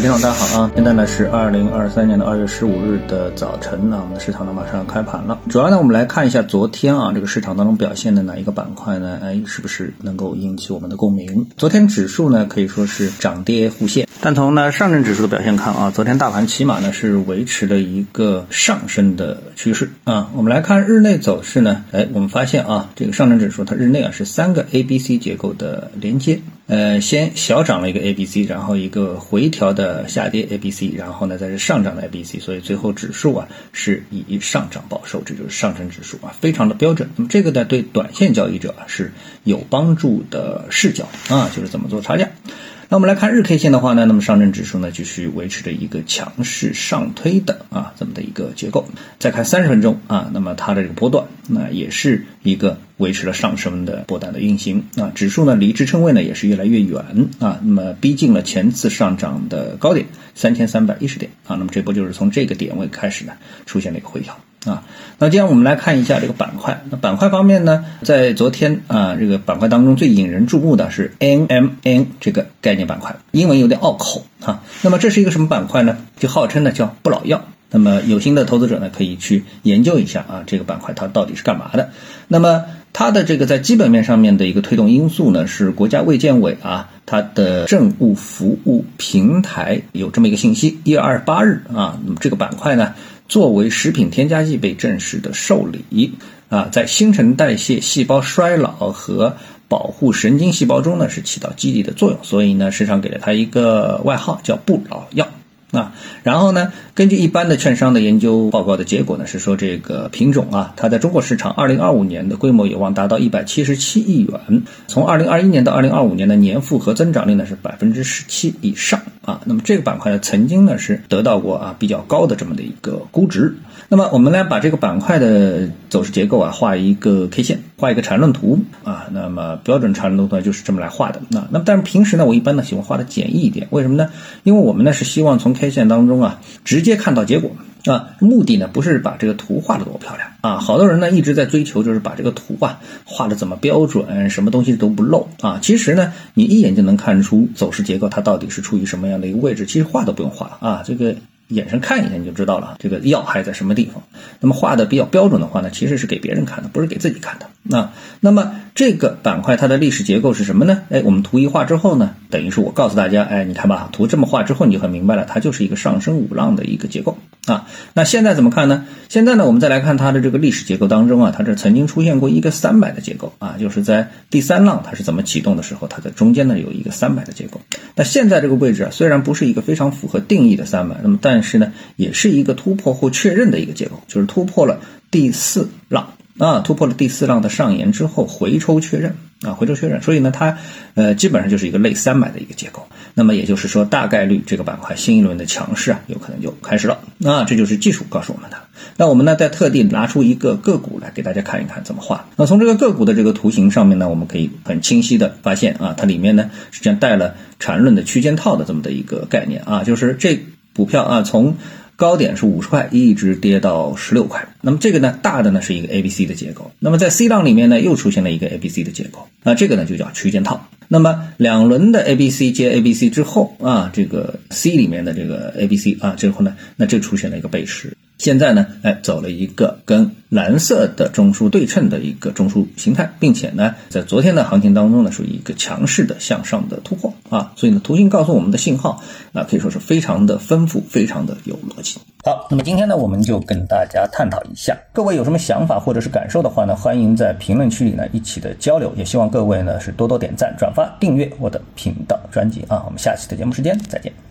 位听众大家好啊，现在呢是二零二三年的二月十五日的早晨呢，我们的市场呢马上要开盘了。主要呢我们来看一下昨天啊这个市场当中表现的哪一个板块呢？哎，是不是能够引起我们的共鸣？昨天指数呢可以说是涨跌互现，但从呢上证指数的表现看啊，昨天大盘起码呢是维持了一个上升的趋势啊。我们来看日内走势呢，哎，我们发现啊这个上证指数它日内啊是三个 A B C 结构的连接。呃，先小涨了一个 A B C，然后一个回调的下跌 A B C，然后呢再是上涨的 A B C，所以最后指数啊是以上涨报收，这就是上证指数啊，非常的标准。那么这个呢对短线交易者是有帮助的视角啊，就是怎么做差价。那我们来看日 K 线的话呢，那么上证指数呢继续维持着一个强势上推的啊这么的一个结构。再看三十分钟啊，那么它的这个波段那也是一个维持了上升的波段的运行啊，指数呢离支撑位呢也是越来越远啊，那么逼近了前次上涨的高点三千三百一十点啊，那么这波就是从这个点位开始呢出现了一个回调。啊，那今天我们来看一下这个板块。那板块方面呢，在昨天啊，这个板块当中最引人注目的是 NMN 这个概念板块，英文有点拗口啊。那么这是一个什么板块呢？就号称呢叫不老药。那么有心的投资者呢，可以去研究一下啊，这个板块它到底是干嘛的。那么它的这个在基本面上面的一个推动因素呢，是国家卫健委啊，它的政务服务平台有这么一个信息，一月二十八日啊，那么这个板块呢。作为食品添加剂被正式的受理啊，在新陈代谢、细胞衰老和保护神经细胞中呢，是起到积极的作用，所以呢，市场给了它一个外号叫“不老药”。啊，然后呢？根据一般的券商的研究报告的结果呢，是说这个品种啊，它在中国市场二零二五年的规模有望达到一百七十七亿元。从二零二一年到二零二五年的年复合增长率呢是百分之十七以上啊。那么这个板块呢，曾经呢是得到过啊比较高的这么的一个估值。那么我们来把这个板块的走势结构啊画一个 K 线，画一个缠论图啊。那么标准缠论图呢就是这么来画的。那那么但是平时呢，我一般呢喜欢画的简易一点，为什么呢？因为我们呢是希望从 K 线当中啊，直接看到结果啊，目的呢不是把这个图画的多漂亮啊，好多人呢一直在追求就是把这个图啊画的怎么标准，什么东西都不漏啊。其实呢，你一眼就能看出走势结构它到底是处于什么样的一个位置，其实画都不用画啊，这个。眼神看一下你就知道了，这个药还在什么地方。那么画的比较标准的话呢，其实是给别人看的，不是给自己看的。那那么这个板块它的历史结构是什么呢？哎，我们图一画之后呢，等于是我告诉大家，哎，你看吧，图这么画之后你就很明白了，它就是一个上升五浪的一个结构啊。那现在怎么看呢？现在呢，我们再来看它的这个历史结构当中啊，它这曾经出现过一个三百的结构啊，就是在第三浪它是怎么启动的时候，它在中间呢有一个三百的结构。那现在这个位置啊，虽然不是一个非常符合定义的三百，那么但但是呢，也是一个突破或确认的一个结构，就是突破了第四浪啊，突破了第四浪的上沿之后回抽确认啊，回抽确认，所以呢，它呃基本上就是一个类三百的一个结构。那么也就是说，大概率这个板块新一轮的强势啊，有可能就开始了。那这就是技术告诉我们的。那我们呢，再特地拿出一个个股来给大家看一看怎么画。那从这个个股的这个图形上面呢，我们可以很清晰的发现啊，它里面呢实际上带了缠论的区间套的这么的一个概念啊，就是这股票啊从。高点是五十块，一直跌到十六块。那么这个呢，大的呢是一个 A B C 的结构。那么在 C 浪里面呢，又出现了一个 A B C 的结构。那这个呢就叫区间套。那么两轮的 A B C 接 A B C 之后啊，这个 C 里面的这个 A B C 啊，最后呢，那这出现了一个背驰。现在呢，哎，走了一个跟蓝色的中枢对称的一个中枢形态，并且呢，在昨天的行情当中呢，属于一个强势的向上的突破啊，所以呢，图形告诉我们的信号啊，可以说是非常的丰富，非常的有逻辑。好，那么今天呢，我们就跟大家探讨一下，各位有什么想法或者是感受的话呢，欢迎在评论区里呢一起的交流，也希望各位呢是多多点赞、转发、订阅我的频道专辑啊，我们下期的节目时间再见。